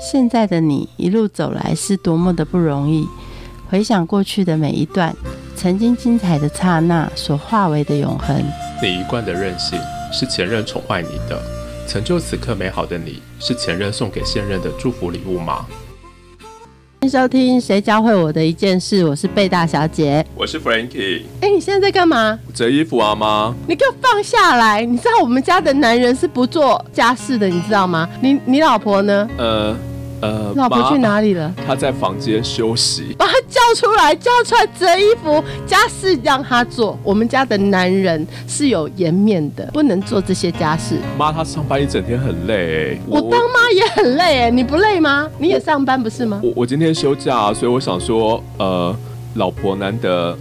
现在的你一路走来是多么的不容易，回想过去的每一段，曾经精彩的刹那所化为的永恒。你一贯的任性是前任宠坏你的，成就此刻美好的你是前任送给现任的祝福礼物吗？欢迎收听《谁教会我的一件事》，我是贝大小姐。我是 Frankie，哎，你现在在干嘛？折衣服啊妈。你给我放下来！你知道我们家的男人是不做家事的，你知道吗？你你老婆呢？呃呃，老婆去哪里了？她在房间休息。把她叫出来，叫出来折衣服，家事让她做。我们家的男人是有颜面的，不能做这些家事。妈，她上班一整天很累哎。我当妈也很累哎，你不累吗？你也上班不是吗？我我今天休假，所以我想说，呃，老婆难得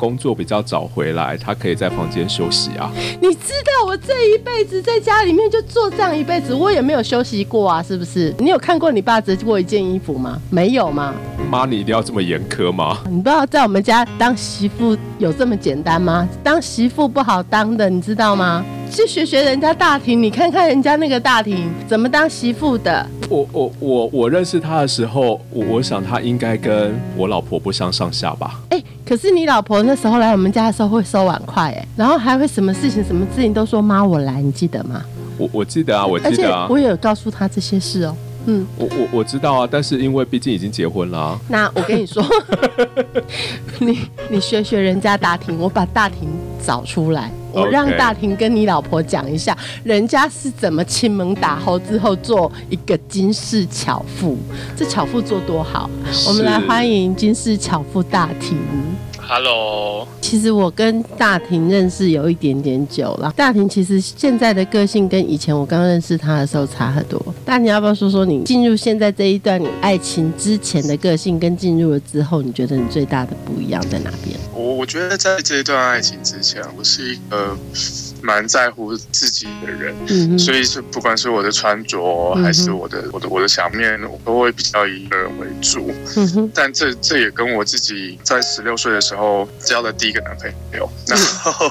工作比较早回来，他可以在房间休息啊。你知道我这一辈子在家里面就做这样一辈子，我也没有休息过啊，是不是？你有看过你爸折过一件衣服吗？没有吗？妈，你一定要这么严苛吗？你不知道在我们家当媳妇有这么简单吗？当媳妇不好当的，你知道吗？去学学人家大庭，你看看人家那个大庭怎么当媳妇的。我我我我认识他的时候，我我想他应该跟我老婆不相上下吧。哎，可是你老婆那时候来我们家的时候会收碗筷，哎，然后还会什么事情什么事情都说妈我来，你记得吗？我我记得啊，我记得啊，我也有告诉她这些事哦。嗯，我我我知道啊，但是因为毕竟已经结婚了啊、那我跟你说，你你学学人家大庭，我把大庭找出来，我让大婷跟你老婆讲一下，人家是怎么亲门打后之后做一个金氏巧妇，这巧妇做多好。我们来欢迎金氏巧妇大庭。Hello，其实我跟大婷认识有一点点久了。大婷其实现在的个性跟以前我刚认识她的时候差很多。大庭要不要说说你进入现在这一段你爱情之前的个性，跟进入了之后，你觉得你最大的不一样在哪边？我我觉得在这一段爱情之前，我是一个蛮在乎自己的人，嗯，所以是不管是我的穿着还是我的我的我的想面，我都会比较以个人为主。嗯，但这这也跟我自己在十六岁的时候交的第一个男朋友，然后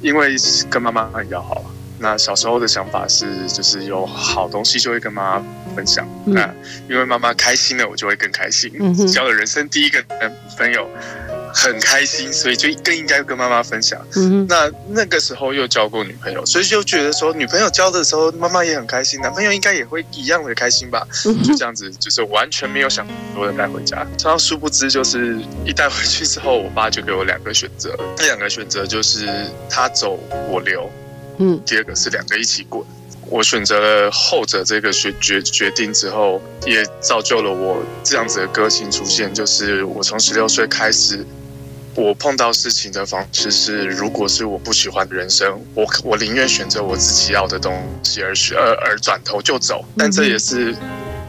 因为跟妈妈很要好，那小时候的想法是就是有好东西就会跟妈妈分享，嗯。那因为妈妈开心了，我就会更开心。嗯交了人生第一个男朋友，很开心，所以就更应该跟妈妈分享。嗯，那那个时候又交过女朋友，所以就觉得说女朋友交的时候，妈妈也很开心，男朋友应该也会一样的开心吧？嗯就这样子，就是完全没有想多的带回家。然后殊不知，就是一带回去之后，我爸就给我两个选择，那两个选择就是他走我留，嗯第二个是两个一起滚。我选择了后者这个决决决定之后，也造就了我这样子的个性出现。就是我从十六岁开始，我碰到事情的方式是，如果是我不喜欢的人生，我我宁愿选择我自己要的东西而选，而而转头就走。但这也是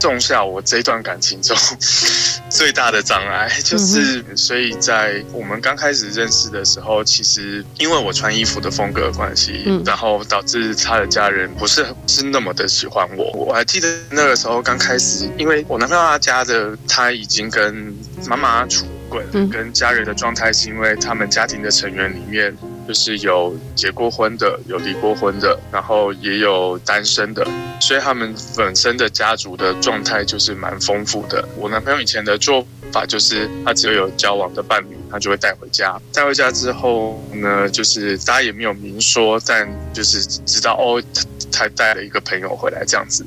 种下我这段感情中 最大的障碍，就是所以在我们刚开始认识的时候，其实因为我穿衣服的风格关系，嗯然后导致他的家人不是不是那么的喜欢我。我还记得那个时候刚开始，因为我男朋友他家的他已经跟妈妈出轨了，嗯跟家人的状态是因为他们家庭的成员里面。就是有结过婚的，有离过婚的，然后也有单身的，所以他们本身的家族的状态就是蛮丰富的。我男朋友以前的做法就是，他只要有交往的伴侣，他就会带回家。带回家之后呢，就是大家也没有明说，但就是知道哦，他他带了一个朋友回来这样子。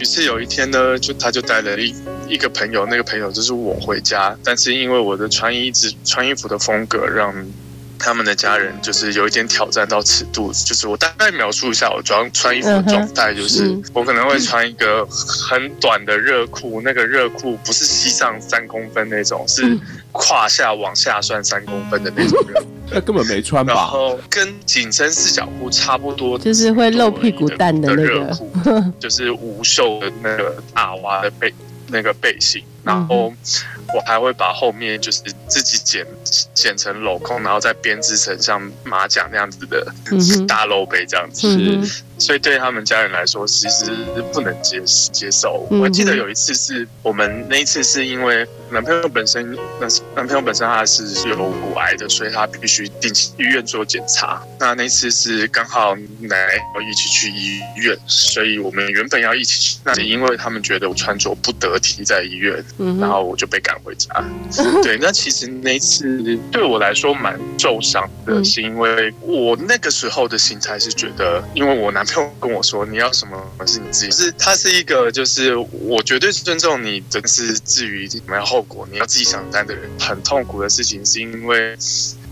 于是有一天呢，就他就带了一一个朋友，那个朋友就是我回家，但是因为我的穿衣之穿衣服的风格，让他们的家人就是有一点挑战到尺度，就是我大概描述一下我装穿衣服的状态，就是嗯。我可能会穿一个很短的热裤，那个热裤不是膝上三公分那种，是嗯胯下往下算三公分的那种热裤，那根本没穿然？后跟紧身四角裤差不多，就是会露屁股蛋的那个。热裤，就是无袖的那个大娃的背那个背心。然后我还会把后面就是自己剪剪成镂空，然后再编织成像马甲那样子的大露背这样子。是。所以对他们家人来说，其实是不能接接受。我记得有一次是我们那一次是因为男朋友本身，男男朋友本身他是有骨癌的，所以他必须定期医院做检查。那那次是刚好奶奶一起去医院，所以我们原本要一起去，那因为他们觉得我穿着不得体在医院，然后我就被赶回家。对，那其实那次对我来说蛮受伤的，是因为我那个时候的心态是觉得，因为我男。朋友跟我说你要什么是你自己，是他是一个就是我绝对是尊重你，真是至于什么样后果你要自己承担的人。很痛苦的事情是因为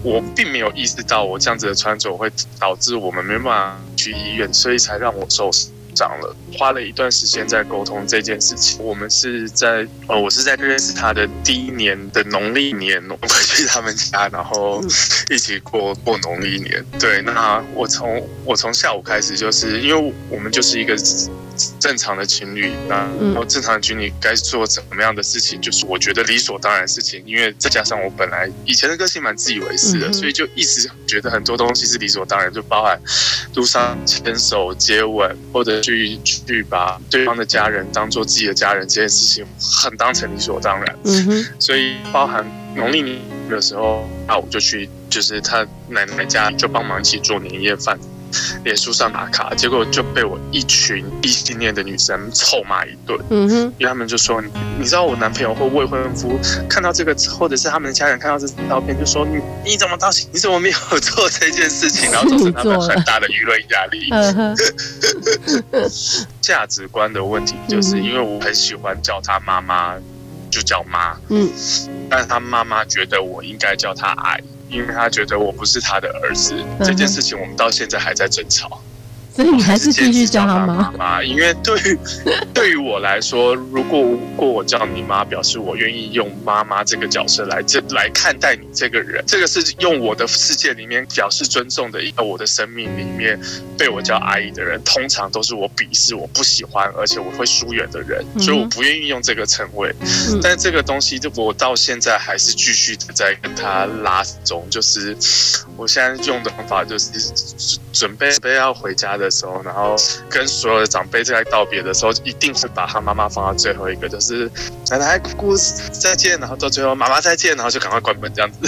我并没有意识到我这样子的穿着会导致我们没办法去医院，所以才让我受伤。长了，花了一段时间在沟通这件事情。我们是在呃，我是在认识他的第一年的农历年，我去他们家，然后一起过过农历年。对，那我从我从下午开始，就是因为我们就是一个。正常的情侣，那我正常的情侣该做怎么样的事情，就是我觉得理所当然的事情。因为再加上我本来以前的个性蛮自以为是的，所以就一直觉得很多东西是理所当然，就包含路上牵手、接吻，或者去去把对方的家人当做自己的家人这件事情，很当成理所当然。嗯哼，所以包含农历年的时候，那我就去，就是他奶奶家就帮忙一起做年夜饭。脸书上打卡，结果就被我一群异性恋的女生臭骂一顿。嗯哼，因为他们就说，你知道我男朋友或未婚夫看到这个，或者是他们的家人看到这照片，就说你你怎么到你怎么没有 做这件事情，然后造成他们很大的舆论压力。价值观的问题，就是因为我很喜欢叫他妈妈，就叫妈。嗯，但是他妈妈觉得我应该叫他爱。因为他觉得我不是他的儿子，这件事情我们到现在还在争吵。所以你还是继续叫他妈妈，因为对于对于我来说，如果如果我叫你妈，表示我愿意用妈妈这个角色来这来看待你这个人，这个是用我的世界里面表示尊重的。一个我的生命里面被我叫阿姨的人，通常都是我鄙视、我不喜欢，而且我会疏远的人，所以我不愿意用这个称谓。但这个东西，就我到现在还是继续的在跟他拉中，就是我现在用的方法就是准备备要回家的。的时候，然后跟所有的长辈在道别的时候，一定会把他妈妈放到最后一个，就是奶奶姑姑再见，然后到最后妈妈再见，然后就赶快关门这样子。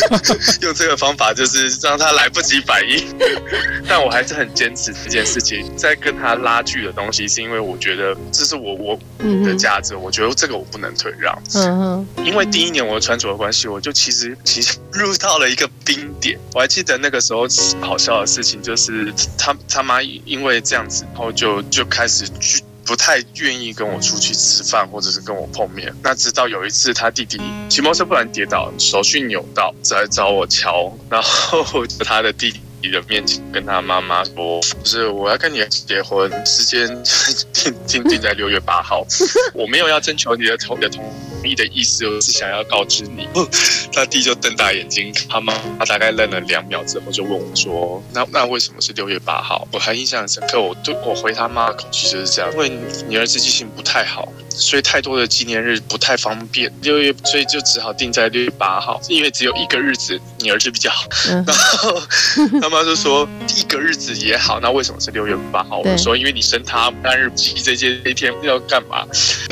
用这个方法就是让他来不及反应，但我还是很坚持这件事情。在跟他拉锯的东西，是因为我觉得这是我我的价值，我觉得这个我不能退让。嗯哼，因为第一年我的穿着的关系，我就其实其实入到了一个冰点。我还记得那个时候好笑的事情，就是他他。妈妈因为这样子，然后就就开始去不太愿意跟我出去吃饭，或者是跟我碰面。那直到有一次，他弟弟骑摩托车不然跌倒，手去扭到，来找我瞧，然后他的弟弟的面前跟他妈妈说：“不是，我要跟你结婚，时间 定定定在六月八号，我没有要征求你的同的同。”意的意思，就是想要告知你。他弟就瞪大眼睛，他妈他大概愣了两秒之后，就问我说：“那那为什么是六月八号？”我还印象很深刻，我对我回他妈的口气就是这样：因为你儿子记性不太好，所以太多的纪念日不太方便。六月，所以就只好定在六月八号，因为只有一个日子，你儿子比较好。然后 他妈就说：“一个日子也好，那为什么是六月八号？”我说：“因为你生他单日期这些那天要干嘛？”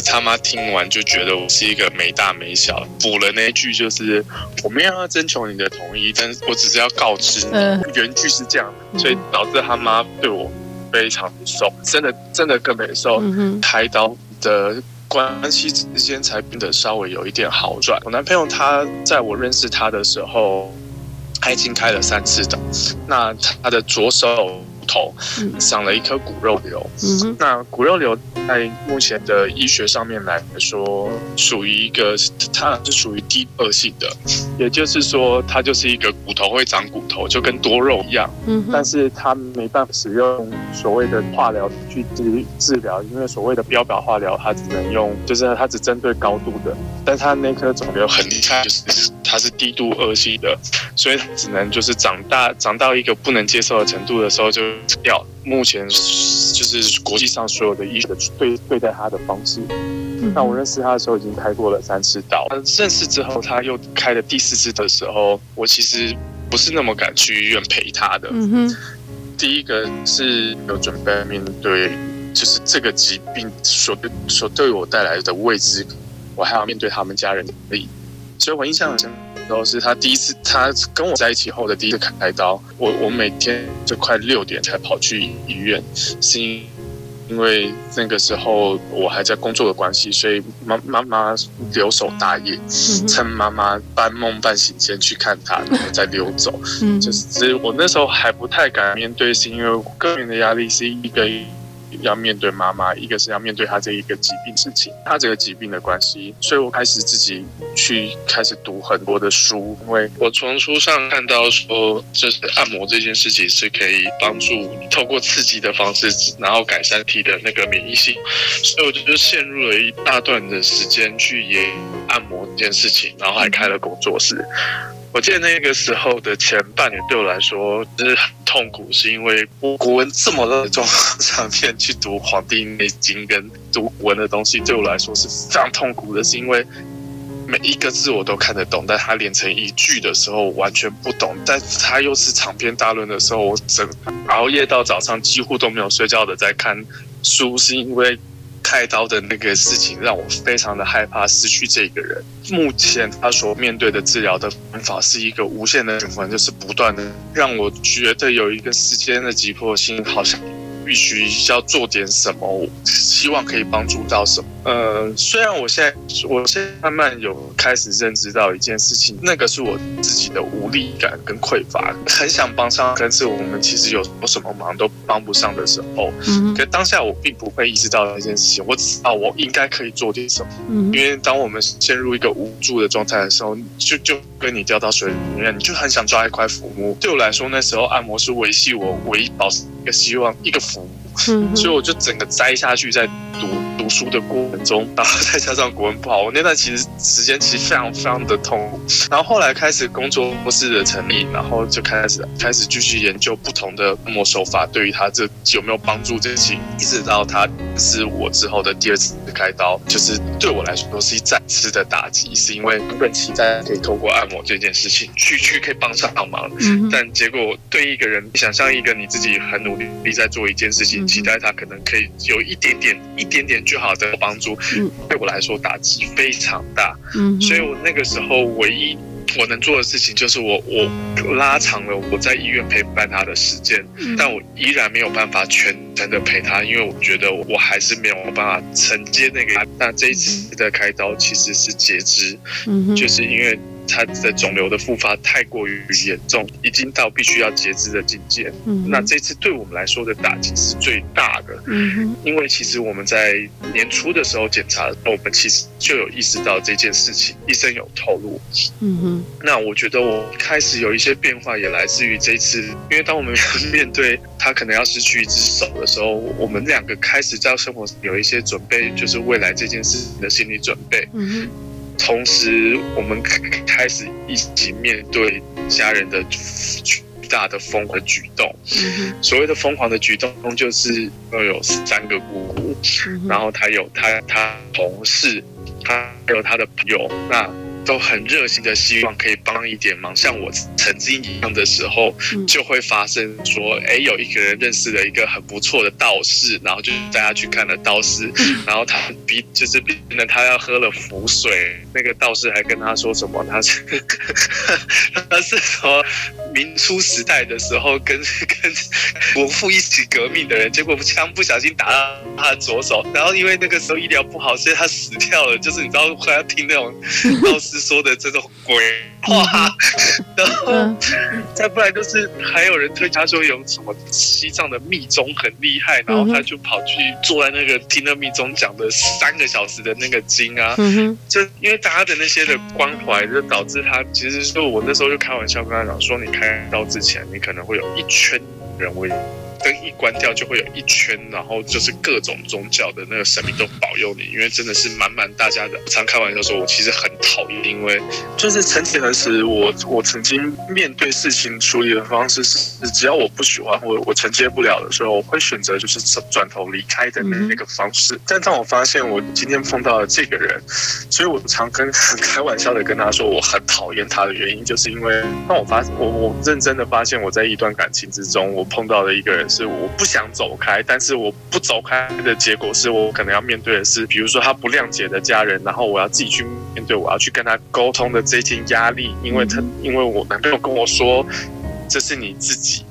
他妈听完就觉得我是一个。没大没小，补了那句就是我没有要征求你的同意，但是我只是要告知你。原句是这样，所以导致他妈对我非常受，真的真的更没受。开刀的关系之间才变得稍微有一点好转。我男朋友他在我认识他的时候，他已经开了三次刀，那他的左手。头长了一颗骨肉瘤，嗯那骨肉瘤在目前的医学上面来说，属于一个它是属于低恶性的，也就是说，它就是一个骨头会长骨头，就跟多肉一样。嗯，但是它没办法使用所谓的化疗去治治疗，因为所谓的标靶化疗，它只能用，就是它只针对高度的，但它那颗肿瘤很厉害，就是。它是低度恶性的，所以只能就是长大长到一个不能接受的程度的时候就掉。目前就是国际上所有的医学对对待他的方式。那我认识他的时候已经开过了三次刀，认识之后他又开了第四次的时候，我其实不是那么敢去医院陪他的。嗯哼，第一个是有准备面对，就是这个疾病所所对我带来的未知，我还要面对他们家人的力。所以我印象很深，都是他第一次他跟我在一起后的第一次开刀，我我每天就快六点才跑去医院，是因因为那个时候我还在工作的关系，所以妈妈妈留守大业，趁妈妈半梦半醒间去看他，然后再溜走。嗯，就是我那时候还不太敢面对，是因为个人的压力是一个。要面对妈妈，一个是要面对他这一个疾病事情，他这个疾病的关系，所以我开始自己去开始读很多的书，因为我从书上看到说，就是按摩这件事情是可以帮助透过刺激的方式，然后改善体的那个免疫性，所以我就陷入了一大段的时间去研按摩这件事情，然后还开了工作室。我记得那个时候的前半年对我来说是很痛苦，是因为古文这么的状况上面去读《黄帝内经》跟读古文的东西，对我来说是非常痛苦的，是因为每一个字我都看得懂，但它连成一句的时候完全不懂，但它又是长篇大论的时候，我整熬夜到早上几乎都没有睡觉的在看书，是因为。开刀的那个事情让我非常的害怕失去这个人。目前他所面对的治疗的方法是一个无限的循环，就是不断的让我觉得有一个时间的急迫性，好像。必须要做点什么，希望可以帮助到什么。呃，虽然我现在，我现在慢慢有开始认知到一件事情，那个是我自己的无力感跟匮乏，很想帮上，但是我们其实有有什么忙都帮不上的时候。嗯。可当下我并不会意识到那件事情，我只知道我应该可以做点什么。嗯。因为当我们陷入一个无助的状态的时候，就就跟你掉到水里面，你就很想抓一块浮木。对我来说，那时候按摩是维系我唯一保持。个希望，一个福，所以我就整个栽下去，在读读书的过程中，然后再加上国文不好，我 那段其实时间其实非常非常的痛苦。然后后来开始工作室的成立，然后就开始开始继续研究不同的按摩手法，对于他这有没有帮助这些，一直到他是我之后的第二次开刀，就是对我来说都是一再次的打击，是因为原本期待可以透过按摩这件事情去去可以帮上忙，嗯但结果对一个人，想象一个你自己很。努力在做一件事情，期待他可能可以有一点点、一点点就好的帮助，对我来说打击非常大。嗯，所以我那个时候唯一我能做的事情，就是我我拉长了我在医院陪伴他的时间，但我依然没有办法全程的陪他，因为我觉得我还是没有办法承接那个。那这一次的开刀其实是截肢，就是因为。他的肿瘤的复发太过于严重，已经到必须要截肢的境界。嗯，那这次对我们来说的打击是最大的。嗯因为其实我们在年初的时候检查，我们其实就有意识到这件事情，医生有透露。嗯哼，那我觉得我开始有一些变化，也来自于这次，因为当我们面对他可能要失去一只手的时候，我们两个开始在生活有一些准备，就是未来这件事情的心理准备。嗯哼。同时，我们开始一起面对家人的巨大的疯狂举动。所谓的疯狂的举动，就是要有三个姑姑，然后他有他他同事，他还有他的朋友。那都很热心的希望可以帮一点忙，像我曾经一样的时候，就会发生说，哎，有一个人认识了一个很不错的道士，然后就带他去看了道士，然后他逼就是逼呢，他要喝了符水，那个道士还跟他说什么，他是他是说明初时代的时候跟 跟国父一起革命的人，结果枪不小心打到他的左手，然后因为那个时候医疗不好，所以他死掉了，就是你知道 快要听那种道士。是说的这种鬼话，然后再不然就是还有人推他说有什么西藏的密宗很厉害，然后他就跑去坐在那个听那密宗讲的三个小时的那个经啊，就因为大家的那些的关怀，就导致他其实就我那时候就开玩笑跟他讲说，你开刀之前，你可能会有一圈人为。灯一关掉，就会有一圈，然后就是各种宗教的那个神明都保佑你，因为真的是满满大家的。常开玩笑说，我其实很讨厌，因为就是曾几何时，我我曾经面对事情处理的方式是，只要我不喜欢或我承接不了的时候，我会选择就是转头离开的那那个方式。但当我发现我今天碰到了这个人，所以我常跟 开玩笑的跟他说，我很讨厌他的原因，就是因为当我发我我认真的发现我在一段感情之中，我碰到了一个人是我不想走开，但是我不走开的结果是我可能要面对的是，比如说他不谅解的家人，然后我要自己去面对，我要去跟他沟通的这件压力，因为他因为我男朋友跟我说，这是你自己。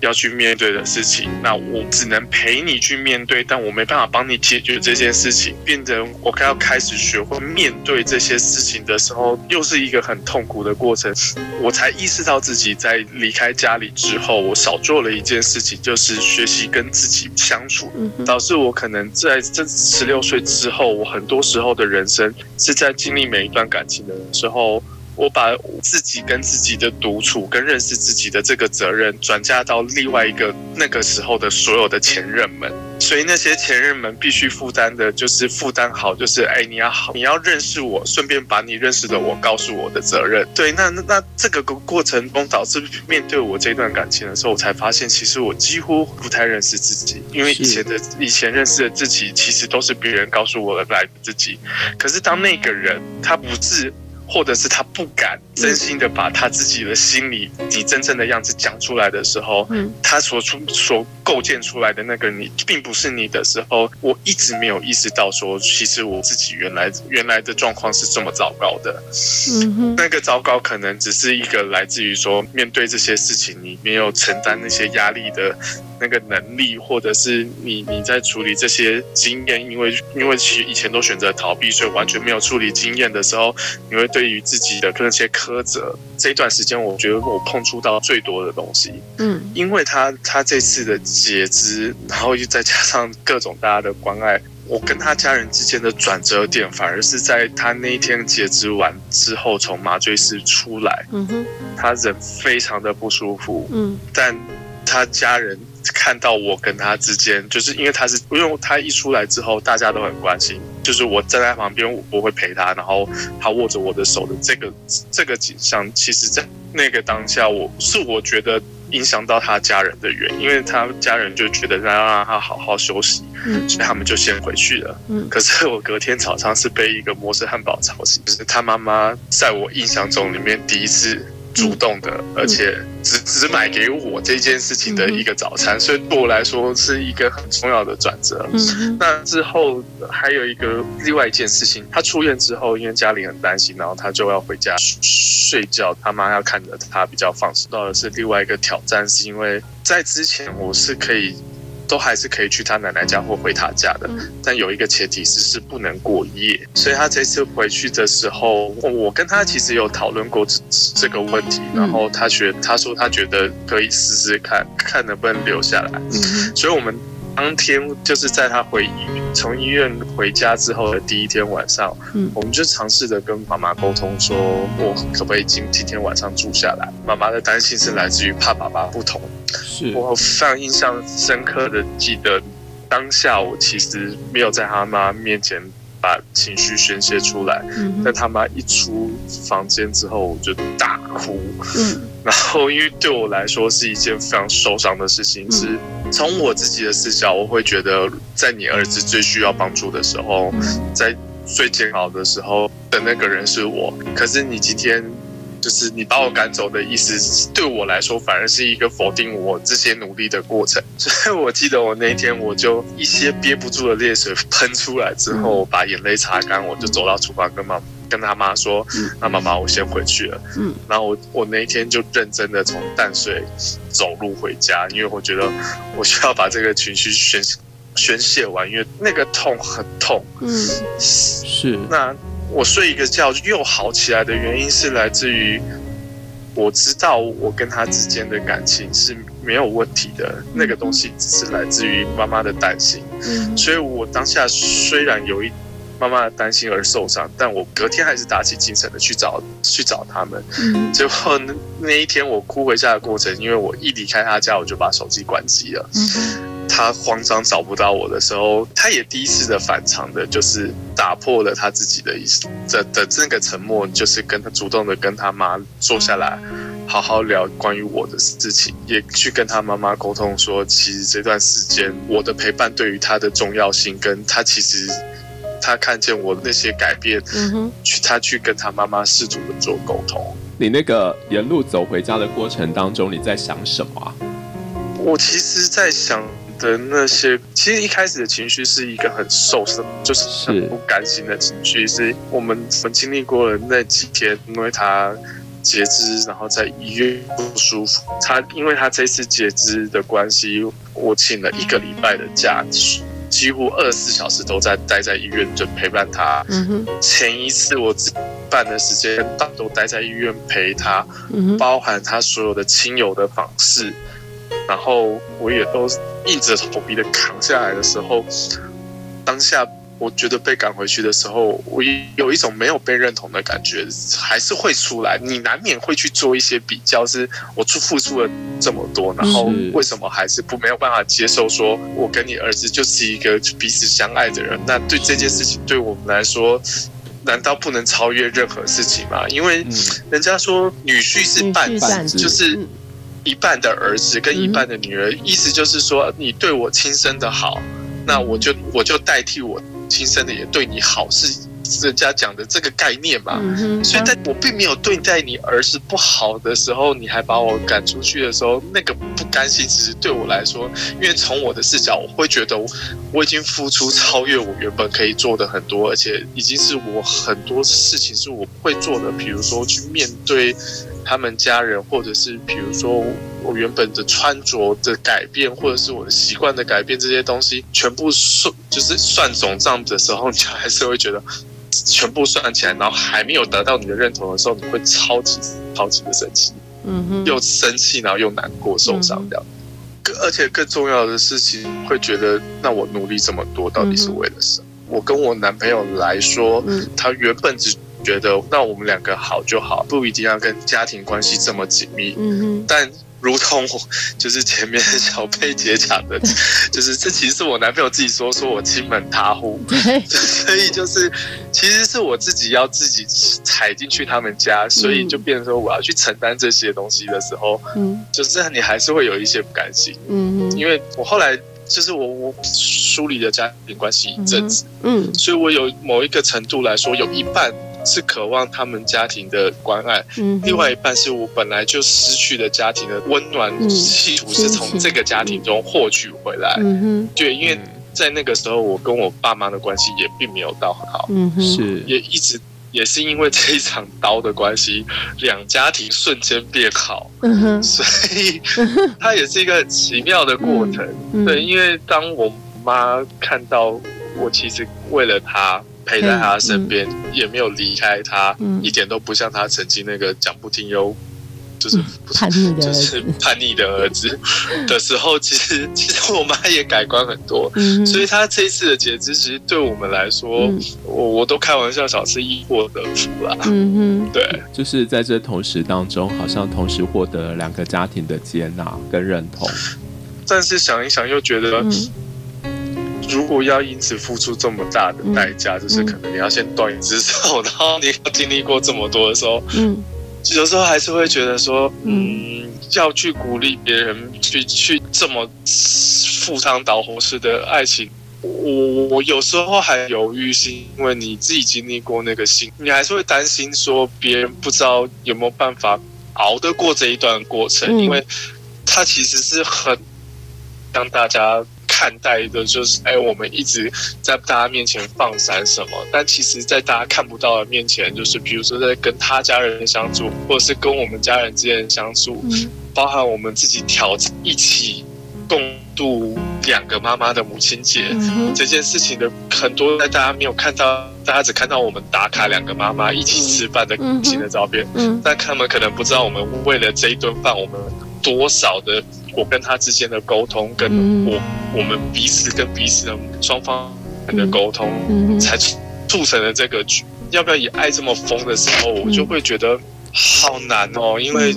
要去面对的事情，那我只能陪你去面对，但我没办法帮你解决这件事情。变成我该要开始学会面对这些事情的时候，又是一个很痛苦的过程。我才意识到自己在离开家里之后，我少做了一件事情，就是学习跟自己相处，导致我可能在这十六岁之后，我很多时候的人生是在经历每一段感情的时候。我把自己跟自己的独处、跟认识自己的这个责任转嫁到另外一个那个时候的所有的前任们，所以那些前任们必须负担的就是负担好，就是哎，你要好，你要认识我，顺便把你认识的我告诉我的责任。对，那那这个过程中导致面对我这段感情的时候，我才发现其实我几乎不太认识自己，因为以前的以前认识的自己其实都是别人告诉我的来自己，可是当那个人他不是。或者是他不敢真心的把他自己的心里你真正的样子讲出来的时候，嗯，他所出所构建出来的那个你，并不是你的时候，我一直没有意识到说，其实我自己原来原来的状况是这么糟糕的，嗯哼，那个糟糕可能只是一个来自于说面对这些事情你没有承担那些压力的。那个能力，或者是你你在处理这些经验，因为因为其实以前都选择逃避，所以完全没有处理经验的时候，你会对于自己的那些苛责。这一段时间，我觉得我碰触到最多的东西，嗯，因为他他这次的截肢，然后又再加上各种大家的关爱，我跟他家人之间的转折点，反而是在他那一天截肢完之后，从麻醉室出来，嗯哼，他人非常的不舒服，嗯，但他家人。看到我跟他之间，就是因为他是，因为他一出来之后，大家都很关心，就是我站在旁边，我会陪他，然后他握着我的手的这个这个景象，其实在那个当下，我是我觉得影响到他家人的原因，因为他家人就觉得要让他好好休息，嗯所以他们就先回去了。嗯，可是我隔天早上是被一个摩斯汉堡吵醒，就是他妈妈在我印象中里面第一次。主动的，而且只只买给我这件事情的一个早餐，所以对我来说是一个很重要的转折。那之后还有一个另外一件事情，他出院之后，因为家里很担心，然后他就要回家睡觉，他妈要看着他比较放松。到的是另外一个挑战，是因为在之前我是可以。都还是可以去他奶奶家或回他家的，但有一个前提是是不能过夜。所以他这次回去的时候，我跟他其实有讨论过这个问题，然后他觉他说他觉得可以试试看看能不能留下来。所以我们当天就是在他回医从医院回家之后的第一天晚上，我们就尝试着跟妈妈沟通，说我可不可以今今天晚上住下来？妈妈的担心是来自于怕爸爸不同。我非常印象深刻的记得，当下我其实没有在他妈面前把情绪宣泄出来，但他妈一出房间之后，我就大哭。嗯，然后因为对我来说是一件非常受伤的事情，是从我自己的视角，我会觉得在你儿子最需要帮助的时候，在最煎熬的时候的那个人是我，可是你今天。就是你把我赶走的意思，对我来说反而是一个否定我这些努力的过程。所以我记得我那一天，我就一些憋不住的泪水喷出来之后，把眼泪擦干，我就走到厨房跟妈跟他妈说：“那妈妈，我先回去了。”嗯，然后我我那一天就认真的从淡水走路回家，因为我觉得我需要把这个情绪宣宣泄完，因为那个痛很痛。嗯，是那。我睡一个觉又好起来的原因是来自于我知道我跟他之间的感情是没有问题的，那个东西只是来自于妈妈的担心。嗯，所以我当下虽然有一妈妈的担心而受伤，但我隔天还是打起精神的去找去找他们。嗯结果那那一天我哭回家的过程，因为我一离开他家，我就把手机关机了。嗯他慌张找不到我的时候，他也第一次的反常的，就是打破了他自己的意思的的这个沉默，就是跟他主动的跟他妈坐下来，好好聊关于我的事情，也去跟他妈妈沟通说，其实这段时间我的陪伴对于他的重要性，跟他其实他看见我那些改变，嗯哼，去他去跟他妈妈试图的做沟通。你那个沿路走回家的过程当中，你在想什么啊？我其实，在想的那些，其实一开始的情绪是一个很受伤，就是很不甘心的情绪。是我们我们经历过了那几天，因为他截肢，然后在医院不舒服。他因为他这次截肢的关系，我请了一个礼拜的假，几乎二十四小时都在待在医院，就陪伴他。嗯哼，前一次我只半的时间都待在医院陪他，嗯哼，包含他所有的亲友的访视，然后我也都硬着头皮的扛下来的时候，当下我觉得被赶回去的时候，我有一种没有被认同的感觉，还是会出来。你难免会去做一些比较，是我出付出了这么多，然后为什么还是不没有办法接受？说我跟你儿子就是一个彼此相爱的人，那对这件事情对我们来说。难道不能超越任何事情吗？因为嗯人家说女婿是伴子，婿伴就是嗯一半的儿子跟一半的女儿，意思就是说你对我亲生的好，那我就我就代替我亲生的也对你好，是人家讲的这个概念嘛。嗯哼，所以在我并没有对待你儿子不好的时候，你还把我赶出去的时候，那个不甘心，其实对我来说，因为从我的视角，我会觉得我我已经付出超越我原本可以做的很多，而且已经是我很多事情是我会做的，比如说去面对他们家人，或者是比如说我原本的穿着的改变，或者是我的习惯的改变，这些东西全部算就是算总账的时候，你还是会觉得。全部算起来，然后还没有得到你的认同的时候，你会超级超级的生气，嗯哼，又生气，然后又难过、受伤这样。更而且更重要的事情，会觉得那我努力这么多，到底是为了什么？我跟我男朋友来说，嗯他原本只觉得那我们两个好就好，不一定要跟家庭关系这么紧密。嗯哼，但如同我就是前面小佩姐讲的，就是这其实是我男朋友自己说，说我亲门踏户，所以就是，其实是我自己要自己踩进去他们家，所以就变成说我要去承担这些东西的时候，嗯。就是你还是会有一些不甘心，嗯哼，因为我后来就是我我梳理了家庭关系一阵子，嗯。所以我有某一个程度来说，有一半是渴望他们家庭的关爱，嗯，另外一半是我本来就失去的家庭的温暖，嗯企图是从这个家庭中获取回来。嗯哼，对，因为在那个时候，我跟我爸妈的关系也并没有到很好。嗯哼，是。也一直也是因为这一场刀的关系，两家庭瞬间变好，嗯哼，所以它也是一个很奇妙的过程。嗯。对，因为当我妈看到我其实为了她陪在他身边，也没有离开他，嗯一点都不像他曾经那个讲不听又就是不是叛逆的儿就是子，叛逆的儿子 的时候，其实其实我妈也改观很多。嗯，所以他这一次的截肢，其实对我们来说，嗯我我都开玩笑，小是因祸得福啦。嗯哼，对，就是在这同时当中，好像同时获得了两个家庭的接纳跟认同。但是想一想，又觉得嗯如果要因此付出这么大的代价，就是可能你要先断一只手，然后你要经历过这么多的时候，嗯。有时候还是会觉得说，嗯，要去鼓励别人去去这么赴汤蹈火式的爱情。我我有时候还犹豫，是因为你自己经历过那个心，你还是会担心说别人不知道有没有办法熬得过这一段过程，嗯。因为它其实是很让大家看待的，就是哎，我们一直在大家面前放闪什么，但其实，在大家看不到的面前，就是比如说在跟他家人相处，或者是跟我们家人之间的相处，嗯。包含我们自己挑一起共度两个妈妈的母亲节。嗯，这件事情的很多，在大家没有看到，大家只看到我们打卡两个妈妈一起吃饭的嗯开心的照片，嗯。但他们可能不知道，我们为了这一顿饭，我们多少的我跟他之间的沟通，跟嗯我我们彼此跟彼此的双方的沟通，嗯，才促成了这个局。要不要以爱这么疯的时候，我就会觉得好难哦，因为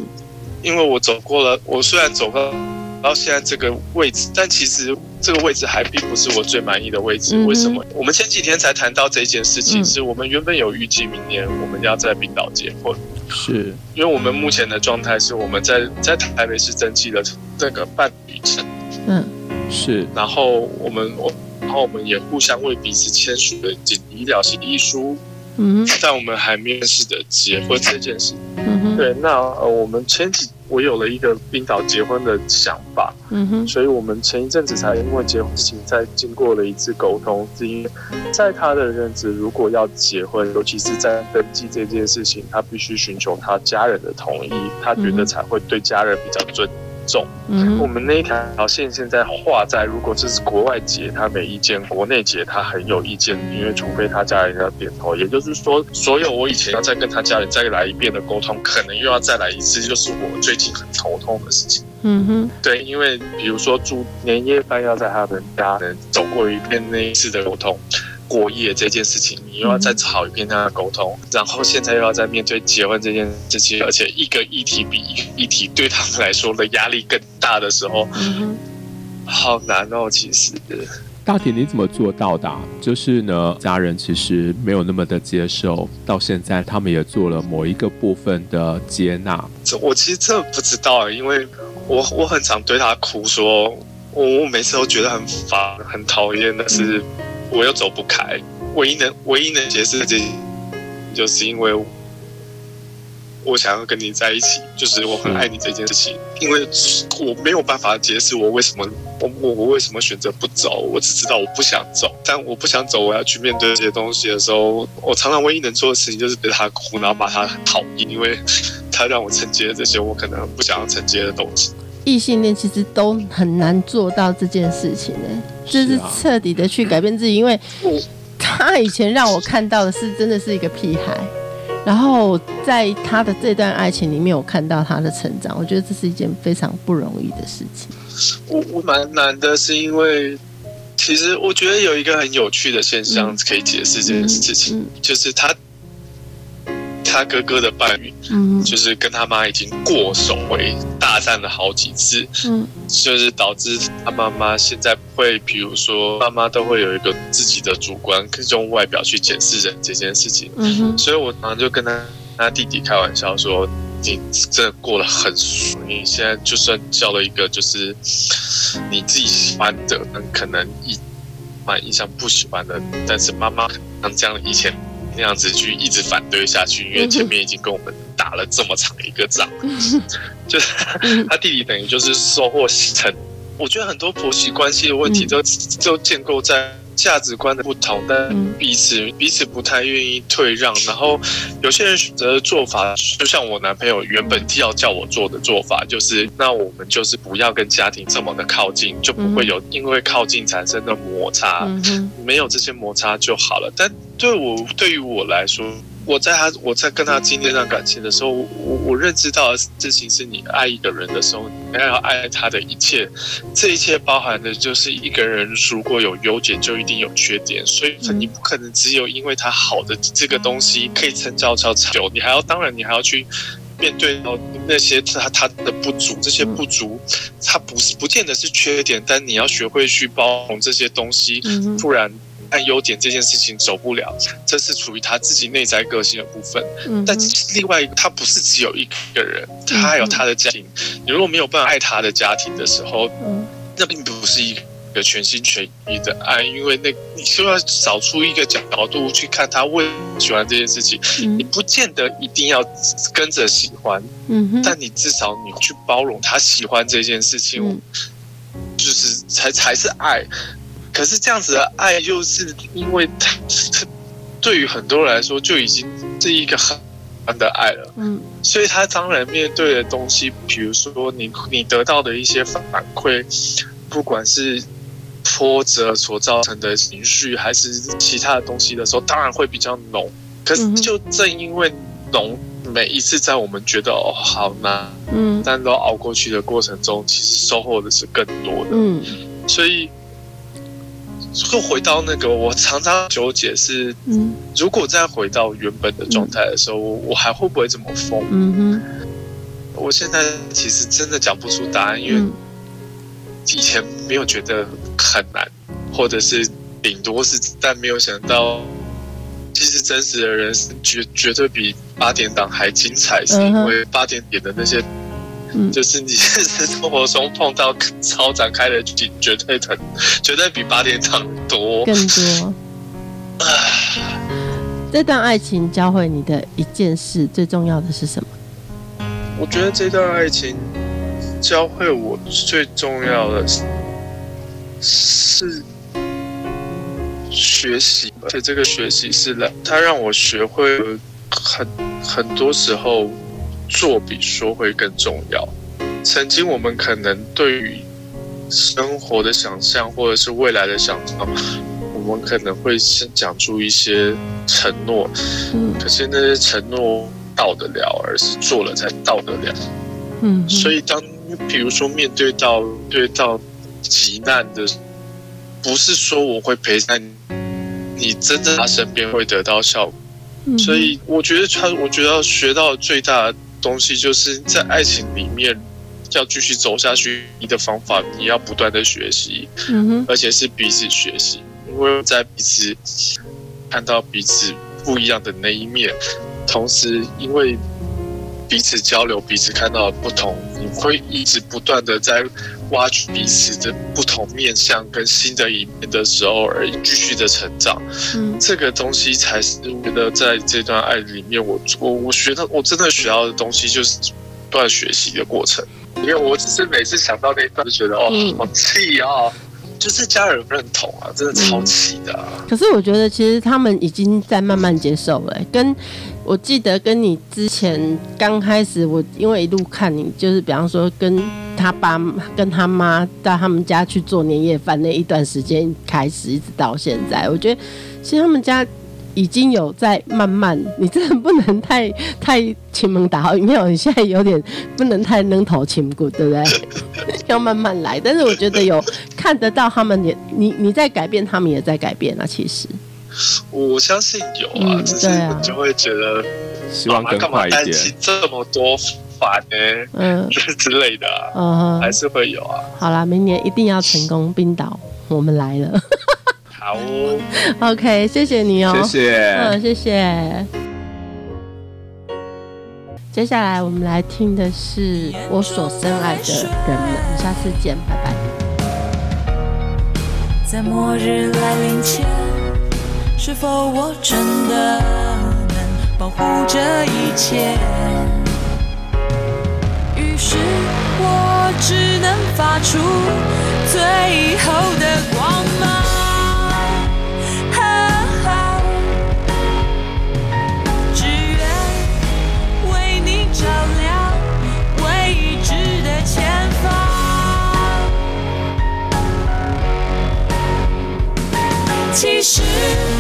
因为我走过了，我虽然走到到现在这个位置，但其实这个位置还并不是我最满意的位置。为什么？我们前几天才谈到这件事情，是我们原本有预计明年我们要在冰岛结婚，是。因为我们目前的状态是我们在在台北市登记了这个伴侣证，嗯，是，然后我们我然后我们也互相为彼此签署了紧急医疗协议书。嗯，但我们还没有试的结婚这件事。嗯哼，对，那呃，我们前几我有了一个冰岛结婚的想法。嗯哼，所以我们前一阵子才因为结婚事情再经过了一次沟通，是因为在他的认知，如果要结婚，尤其是在登记这件事情，他必须寻求他家人的同意，他觉得才会对家人比较尊。重，嗯，我们那一条线现在画在，如果这是国外结，他没意见；国内结，他很有意见，因为除非他家人要点头，也就是说，所有我以前要再跟他家人再来一遍的沟通，可能又要再来一次，就是我最近很头痛的事情。嗯哼，对，因为比如说住年夜饭要在他们家人走过一遍那一次的沟通。过夜这件事情，你又要再吵一遍他的沟通，然后现在又要再面对结婚这件事情，而且一个议题比一个议题对他们来说的压力更大的时候，好难哦。其实，大体你怎么做到的？就是呢，家人其实没有那么的接受，到现在他们也做了某一个部分的接纳。这我其实真的不知道，因为我我很常对他哭，说我我每次都觉得很烦、很讨厌但是。我又走不开，唯一能唯一能解释的这，就是因为我想要跟你在一起，就是我很爱你这件事情。因为我没有办法解释我为什么我我我为什么选择不走，我只知道我不想走。但我不想走，我要去面对这些东西的时候，我常常唯一能做的事情就是对他哭，然后把他讨厌，因为他让我承接这些我可能不想要承接的东西。异性恋其实都很难做到这件事情呢，就是彻底的去改变自己，因为他以前让我看到的是真的是一个屁孩，然后在他的这段爱情里面，我看到他的成长，我觉得这是一件非常不容易的事情。我我蛮难的，是因为其实我觉得有一个很有趣的现象可以解释这件事情，就是他。他哥哥的伴侣，嗯，就是跟他妈已经过手为大战了好几次，嗯，就是导致他妈妈现在会，比如说妈妈都会有一个自己的主观，用外表去检视人这件事情，嗯哼，所以我常常就跟他他弟弟开玩笑说，你真的过得很爽，你现在就算交了一个就是你自己喜欢的，可能一蛮印象不喜欢的，但是妈妈像这样以前。那样子去一直反对下去，因为前面已经跟我们打了这么长一个仗，就是他弟弟等于就是收获成。我觉得很多婆媳关系的问题都都建构在。价值观的不同，但彼此彼此不太愿意退让。然后有些人选择的做法，就像我男朋友原本要叫我做的做法，就是那我们就是不要跟家庭这么的靠近，就不会有因为靠近产生的摩擦，没有这些摩擦就好了。但对我对于我来说。我在他我在跟他经历那感情的时候，我我认知到的事情是你爱一个人的时候，你要爱他的一切，这一切包含的就是一个人如果有优点，就一定有缺点，所以你不可能只有因为他好的这个东西可以成交长久，你还要当然你还要去面对到那些他他的不足，这些不足，他不是不见得是缺点，但你要学会去包容这些东西，不然。看优点这件事情走不了，这是处于他自己内在个性的部分。嗯，但另外一个，他不是只有一个人，他还有他的家庭。你如果没有办法爱他的家庭的时候，嗯，那并不是一个全心全意的爱，因为那你就要找出一个角度去看他为喜欢这件事情。你不见得一定要跟着喜欢，嗯，但你至少你去包容他喜欢这件事情，就是才才是爱。可是这样子的爱，又是因为他 对于很多人来说就已经是一个很的爱了，嗯，所以他当然面对的东西，比如说你你得到的一些反馈，不管是挫折所造成的情绪，还是其他的东西的时候，当然会比较浓。可是就正因为浓，每一次在我们觉得哦好难，嗯，但都熬过去的过程中，其实收获的是更多的，嗯，所以。就回到那个，我常常纠结是，嗯。如果再回到原本的状态的时候，我我还会不会这么疯？嗯哼。我现在其实真的讲不出答案，因为嗯。以前没有觉得很难，或者是顶多是，但没有想到，其实真实的人生绝绝对比八点档还精彩，是因为八点点的那些，嗯就是你现实生活中碰到超展开的剧情，绝对很，绝对比八点档多。更多。这段爱情教会你的一件事，最重要的是什么？我觉得这段爱情教会我最重要的是是学习，而且这个学习是来，它让我学会了很很多时候做比说会更重要。曾经我们可能对于生活的想象或者是未来的想象，我们可能会先讲出一些承诺，嗯可是那些承诺到得了，而是做了才到得了。嗯，所以当比如说面对到对到急难的，不是说我会陪在你，你真正他身边会得到效果。嗯所以我觉得他，我觉得要学到最大的东西，就是在爱情里面要继续走下去，你的方法你要不断的学习，嗯哼。而且是彼此学习，因为在彼此看到彼此不一样的那一面，同时因为彼此交流、彼此看到的不同，你会一直不断的在挖掘彼此的不同面向跟新的一面的时候，而继续的成长。嗯这个东西才是我觉得在这段爱里面我，我我学到我真的学到的东西就是不断学习的过程。因为我只是每次想到那一段，就觉得哦嗯，好气啊！就是家人不认同啊，真的超气的、啊。可是我觉得其实他们已经在慢慢接受了、跟我记得跟你之前刚开始，我因为一路看你，就是比方说跟他爸跟他妈到他们家去做年夜饭那一段时间开始，一直到现在，我觉得其实他们家。已经有在慢慢，你真的不能太太亲门打好，没有，你现在有点不能太扔头轻骨，对不对？要慢慢来。但是我觉得有看得到他们也，你你在改变，他们也在改变啊。其实，我相信有啊，嗯只是对啊你就会觉得希望更干嘛快一点。担心这么多烦呢、嗯 之类的、啊，嗯哼，还是会有啊。好啦，明年一定要成功，冰岛，我们来了。好哦，OK，谢谢你哦，谢谢。嗯，谢谢。接下来我们来听的是我所深爱的人们，下次见，拜拜。在末日来临前，是否我真的能保护这一切？于是我只能发出最后的 you.